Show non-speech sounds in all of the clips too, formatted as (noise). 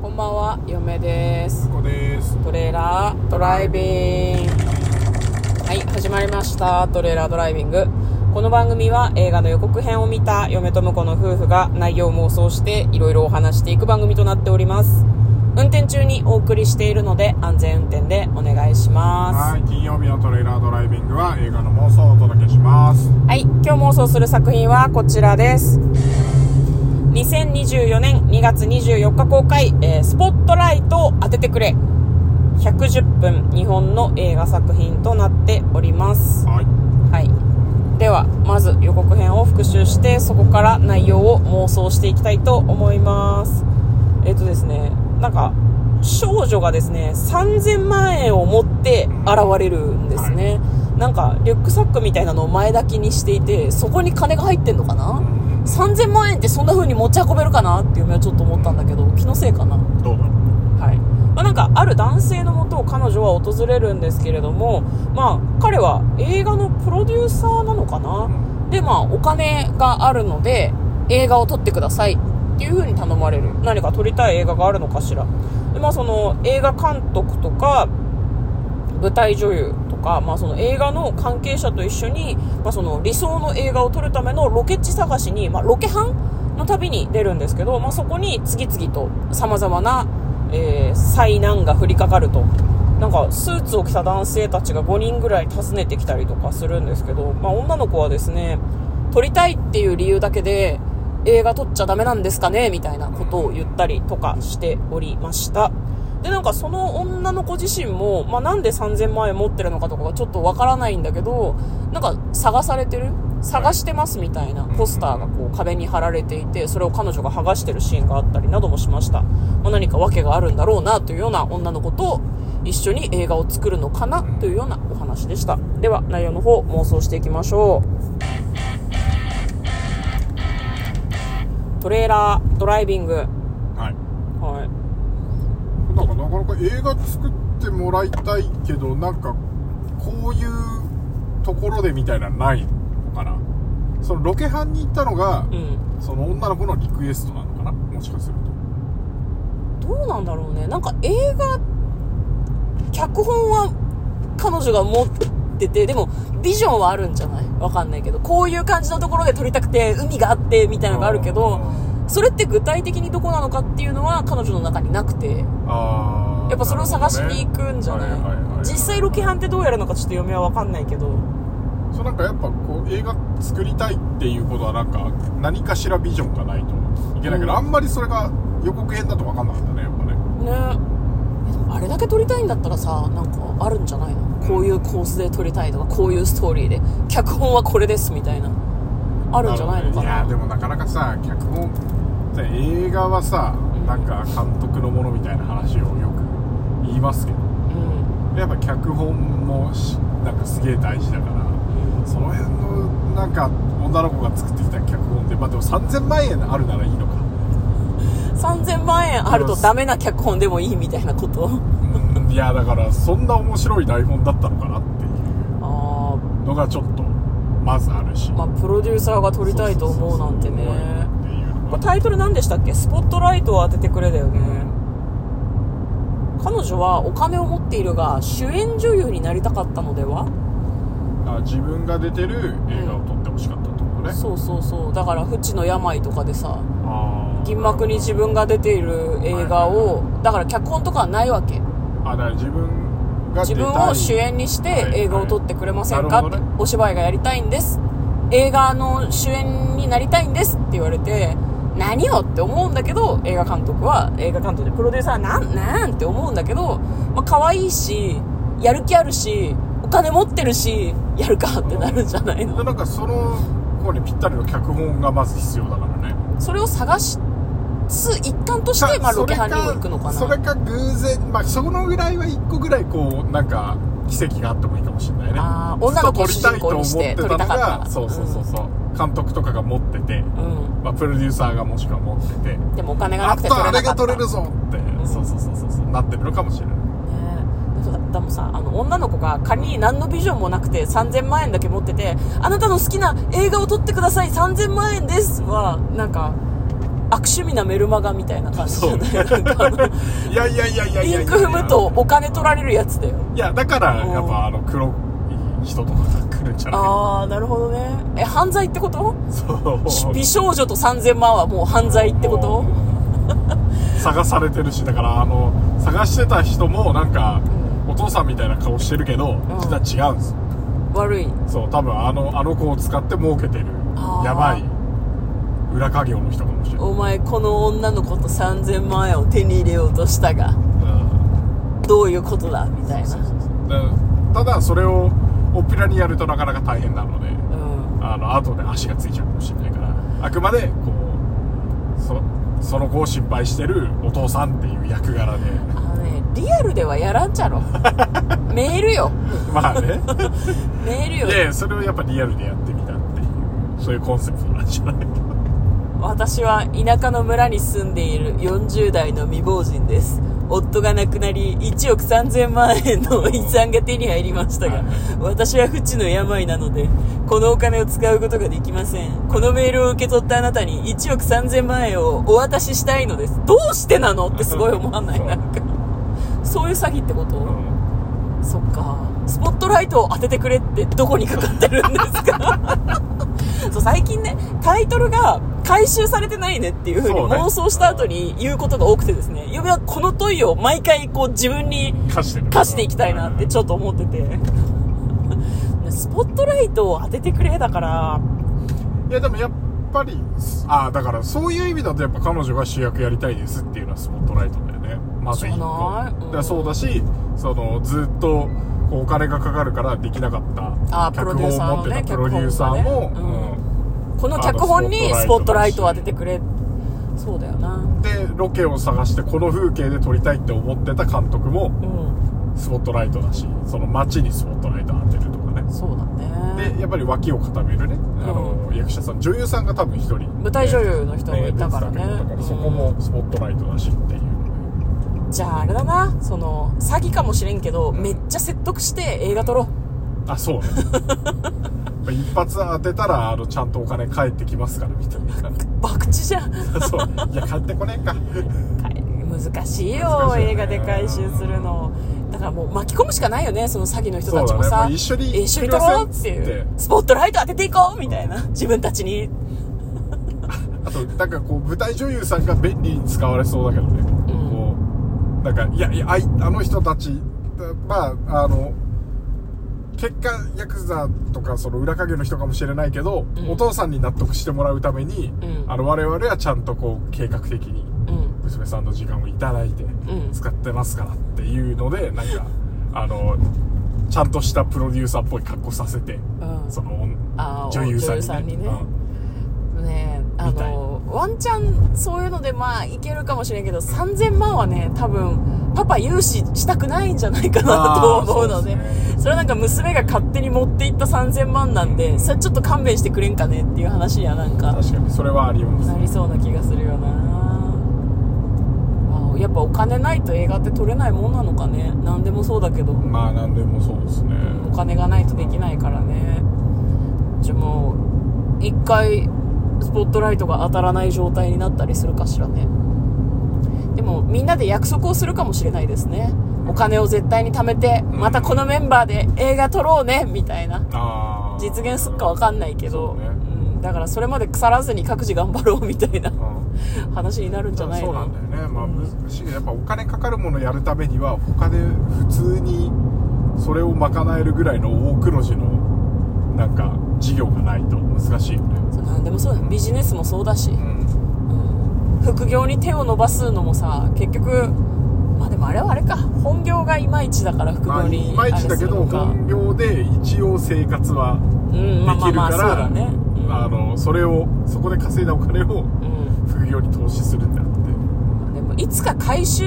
こんばんは、嫁です。ここです。トレーラードライビング。はい、始まりました。トレーラードライビング。この番組は映画の予告編を見た嫁と婿の夫婦が内容を妄想していろいろお話していく番組となっております。運転中にお送りしているので安全運転でお願いします。はい、金曜日のトレーラードライビングは映画の妄想をお届けします。はい、今日妄想する作品はこちらです。2024年2月24日公開、えースポットライトを当ててくれ。110分日本の映画作品となっております。はい。はい。では、まず予告編を復習して、そこから内容を妄想していきたいと思います。えっ、とですね、なんか、少女がですね、3000万円を持って現れるんですね。なんか、リュックサックみたいなのを前抱きにしていて、そこに金が入ってんのかな？?3000 万円ってそんな風に持ち運べるかなっていうのはちょっと思ったんだけど、気のせいかな。どうだろはい。まあ、なんかある男性のもとを彼女は訪れるんですけれども、まあ、彼は映画のプロデューサーなのかな、で、まあ、お金があるので映画を撮ってくださいっていう風に頼まれる。何か撮りたい映画があるのかしら。で、まあ、その映画監督とか舞台女優とか、まあ、その映画の関係者と一緒に、まあ、その理想の映画を撮るためのロケ地探しに、まあ、ロケハンの旅に出るんですけど、まあ、そこに次々と様々な、えー災難が降りかかると。なんかスーツを着た男性たちが5人ぐらい訪ねてきたりとかするんですけど、まあ、女の子はですね撮りたいっていう理由だけで映画撮っちゃダメなんですかね？みたいなことを言ったりとかしておりました。でなんかその女の子自身も、まあ、なんで3000万円持ってるのかとかがちょっとわからないんだけどなんか探されてる？探してますみたいなポスターがこう壁に貼られていてそれを彼女が剥がしてるシーンがあったりなどもしました、まあ、何か訳があるんだろうなというような女の子と一緒に映画を作るのかなというようなお話でした。では内容の方妄想していきましょうトレーラードライビングう。はい。はいなんかなかなか映画作ってもらいたいけど、なんか、こういうところでみたいなのないのかな？そのロケハンに行ったのが、うんその女の子のリクエストなのかな？もしかすると。どうなんだろうねなんか映画脚本は彼女が持っててでもビジョンはあるんじゃない？わかんないけどこういう感じのところで撮りたくて海があってみたいなのがあるけどそれって具体的にどこなのかっていうのは彼女の中になくて。やっぱそれを探しに行くんじゃない？実際ロケハンってどうやるのかちょっと読みはわかんないけど。そうなんかやっぱこう映画作りたいっていうことはなんか何かしらビジョンがないといけないけど、うん。あんまりそれが予告編だと分かんなかったねやっぱね。ね。あれだけ撮りたいんだったらさなんかあるんじゃないの？こういうコースで撮りたいとかこういうストーリーで。脚本はこれですみたいなあるんじゃないの？かないやでもなかなかさ脚本映画はさなんか監督のものみたいな話をよく言いますけど。うん。やっぱ脚本もしなんかすげえ大事だからその辺のなんか女の子が作ってきた脚本ってまあでも3000万円あるならいいのか。3000万円あるとダメな脚本でもいいみたいなこと？うんいやだからそんな面白い台本だったのかなっていうあのがちょっとまずあるし。あまあプロデューサーが撮りたいと思うなんてね。タイトル何でしたっけ？スポットライトを当ててくれだよね。彼女はお金を持っているが主演女優になりたかったのでは？あ自分が出てる映画を撮ってほしかったってことね、そうそうそう。だから不治の病とかでさ銀幕に自分が出ている映画をだから脚本とかはないわけ。あだから自分自分を主演にして映画を撮ってくれませんか？ってお芝居がやりたいんです。映画の主演になりたいんですって言われて何よって思うんだけど映画監督は映画監督でプロデューサーはなんなんって思うんだけど、まあ可愛いしやる気あるしお金持ってるしやるかってなるんじゃないでのなんかその子にぴったりの脚本がまず必要だからね。それを探す一環として、まあ、ロケハンにも行くのかな。それか偶然まあそのぐらいは一個ぐらいこうなんか奇跡があってもいいかもしれないね。あー女の子を主人公にして撮りたかった。がそうそうそうそう、監督とかが持ってて、うん。まあ、プロデューサーがもしくは持ってて。でもお金があなくて撮っとあれれなかった。が撮れるぞって、ん。そうそうそうそうそうなってるのかもしれない。ね。だでもさあの女の子が仮に何のビジョンもなくて3000万円だけ持っててあなたの好きな映画を撮ってください3000万円ですはなんか悪趣味なメルマガみたいな感じじゃない？やいやいやいやいやリンク踏むとお金取られるやつだよ。いやだからうん。やっぱあの黒い人とかが来るんじゃない？ああなるほどね。え犯罪ってこと？そう。美少女と3000万はもう犯罪ってこと？探されてるしだからあの探してた人もなんか、お父さんみたいな顔してるけど、実は違うんです。よ悪い。そう多分あのあの子を使って儲けてる。やばい裏稼業の人かもしれない、お前この女の子と3000万円を手に入れようとしたがうん。どういうことだみたいな。でただそれをおっぴらにやるとなかなか大変なのでうん。あの後で足がついちゃうかもしれないからあくまでこうそその子を心配してるお父さんっていう役柄で。あのねリアルではやらんちゃろ。(laughs) メールよ。まあね。(laughs) メールよ。いやそれをやっぱリアルでやってみたっていうそういうコンセプトなんじゃない私は田舎の村に住んでいる40代の未亡人です。夫が亡くなり1億3000万円の遺産が手に入りましたが私は不治の病なのでこのお金を使うことができません。このメールを受け取ったあなたに1億3000万円をお渡ししたいのです。どうしてなの？ってすごい思わない？(laughs) なんか。そういう詐欺ってこと、うん。そっか。スポットライトを当ててくれってどこにかかってるんですか？(laughs) そう最近ねタイトルが回収されてないねっていう風にそうね。妄想した後に言うことが多くてですね。嫁はこの問いを毎回こう自分に課していきたいなってちょっと思ってて。(laughs) スポットライトを当ててくれだから。いやでもやっぱりああだからそういう意味だとやっぱ彼女が主役やりたいですっていうのはスポットライトだよね。まず一個。うん。そうだしそのずっとお金がかかるからできなかったあープロデューサーのね脚本を持ってたプロデューサーも、脚本がねこの脚本にスポットライトを当ててくれそうだよな。うんでロケを探してこの風景で撮りたいって思ってた監督もうん。スポットライトだしその街にスポットライト当てるとかね。そうだね。でやっぱり脇を固めるね、あの役者さん女優さんが多分一人。舞台女優の人もいたからね。だからそこもスポットライトだしっていう。のじゃああれだな。その詐欺かもしれんけど、めっちゃ説得して映画撮ろう。であそうね。(laughs) 一発当てたらあのちゃんとお金返ってきますからみたいな。(laughs) 博打じゃん。(laughs) そう。いや返ってこねえか。難しいよね。映画で回収するの。だからもう巻き込むしかないよねその詐欺の人たちもさ、ね。一緒に一緒に撮ろうっていう。スポットライト当てていこうみたいな。自分たちに。あとなんかこう舞台女優さんが便利に使われそうだけどね、こうなんかいやいやあの人たちまああの結果ヤクザとかその裏影の人かもしれないけど、うん。お父さんに納得してもらうために、うん。あの我々はちゃんとこう計画的にうん。娘さんの時間をいただいてん。使ってますからっていうので、なんかあのちゃんとしたプロデューサーっぽい格好させて、うん。その女優さんにね。ね。あワンチャンそういうのでまあいけるかもしれんけど3000万はね多分パパ融資したくないんじゃないかなと思うのでね。それはなんか娘が勝手に持っていった3000万なんでそれちょっと勘弁してくれんかねっていう話にはなんか確かにそれはありますなりそうな気がするよな、まあ、やっぱお金ないと映画って撮れないもんなのかね。何でもそうだけど。まあ何でもそうですね。お金がないとできないからね。じゃあもう一回スポットライトが当たらない状態になったりするかしらねでもみんなで約束をするかもしれないですね。お金を絶対に貯めてうん。またこのメンバーで映画撮ろうねみたいな。実現すっかわかんないけど。ね。うん、だからそれまで腐らずに各自頑張ろうみたいな。うん話になるんじゃないの？そうなんだよね。まあ難しいやっぱお金かかるものやるためには他で普通にそれを賄えるぐらいの大黒字のなんか事業がないと難しいよね。そうなんでもそうだよ。ビジネスもそうだし、うんうん副業に手を伸ばすのもさ結局まあでもあれはあれか。本業がいまいちだから副まあ業にいまいちだけど本業で一応生活はできるからあのそれをそこで稼いだお金をうん。副業に投資するんだって。でもいつか回収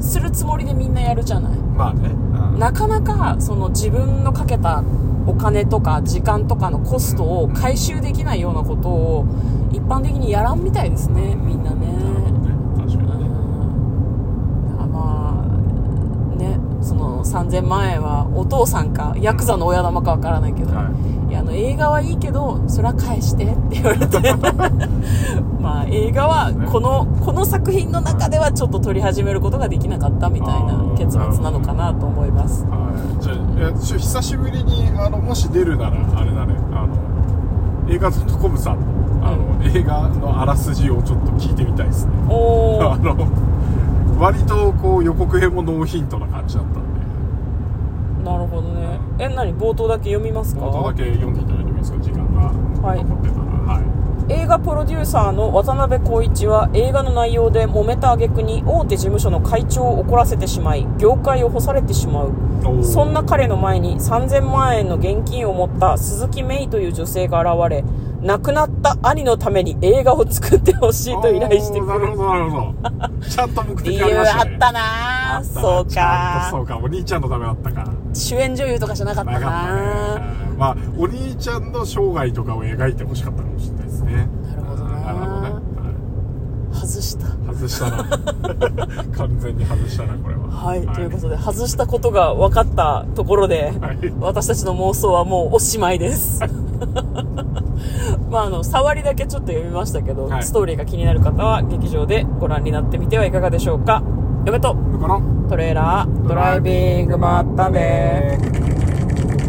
するつもりでみんなやるじゃない。まあね。うん。なかなかその自分のかけたお金とか時間とかのコストを回収できないようなことを一般的にやらんみたいですねみんなね。ね確かにね。だからまあねその3000万円はお父さんかヤクザの親玉かわからないけど、はい。やあの映画はいいけどそれは返してって言われて。(laughs) まあ映画はこのこの作品の中ではちょっと撮り始めることができなかったみたいな結末なのかなと思います。はい。じゃあ久しぶりにあのもし出るならあれだねあの映画 .com さんのあの、映画のあらすじをちょっと聞いてみたいですね。おあおの割とこう予告編もノーヒントな感じだったんで。なるほどね。え何？冒頭だけ読みますか？冒頭だけ読んでいただいてもいいですか？時間がはい。残ってたら。はい。映画プロデューサーの渡辺浩一は映画の内容で揉めた挙句に大手事務所の会長を怒らせてしまい業界を干されてしまう。そんな彼の前に3000万円の現金を持った鈴木芽衣という女性が現れ亡くなった兄のために映画を作ってほしいと依頼してくるなる。ほどなるほどちゃんと目理的あり由ましたねあったなあったなそうちゃんとそか。うかお兄ちゃんのためだったか主演女優とかじゃなかったな。なかったねまあお兄ちゃんの生涯とかを描いてほしかったかもしれないですね。なるほどな。なるほどね、外した。はい、外したな。(laughs) 完全に外したなこれは。はい、ということで外したことが分かったところで、はい。私たちの妄想はもうおしまいです (laughs) (laughs) まああの触りだけちょっと読みましたけど、はい。ストーリーが気になる方は劇場でご覧になってみてはいかがでしょうか。嫁とトレーラードライビングまったね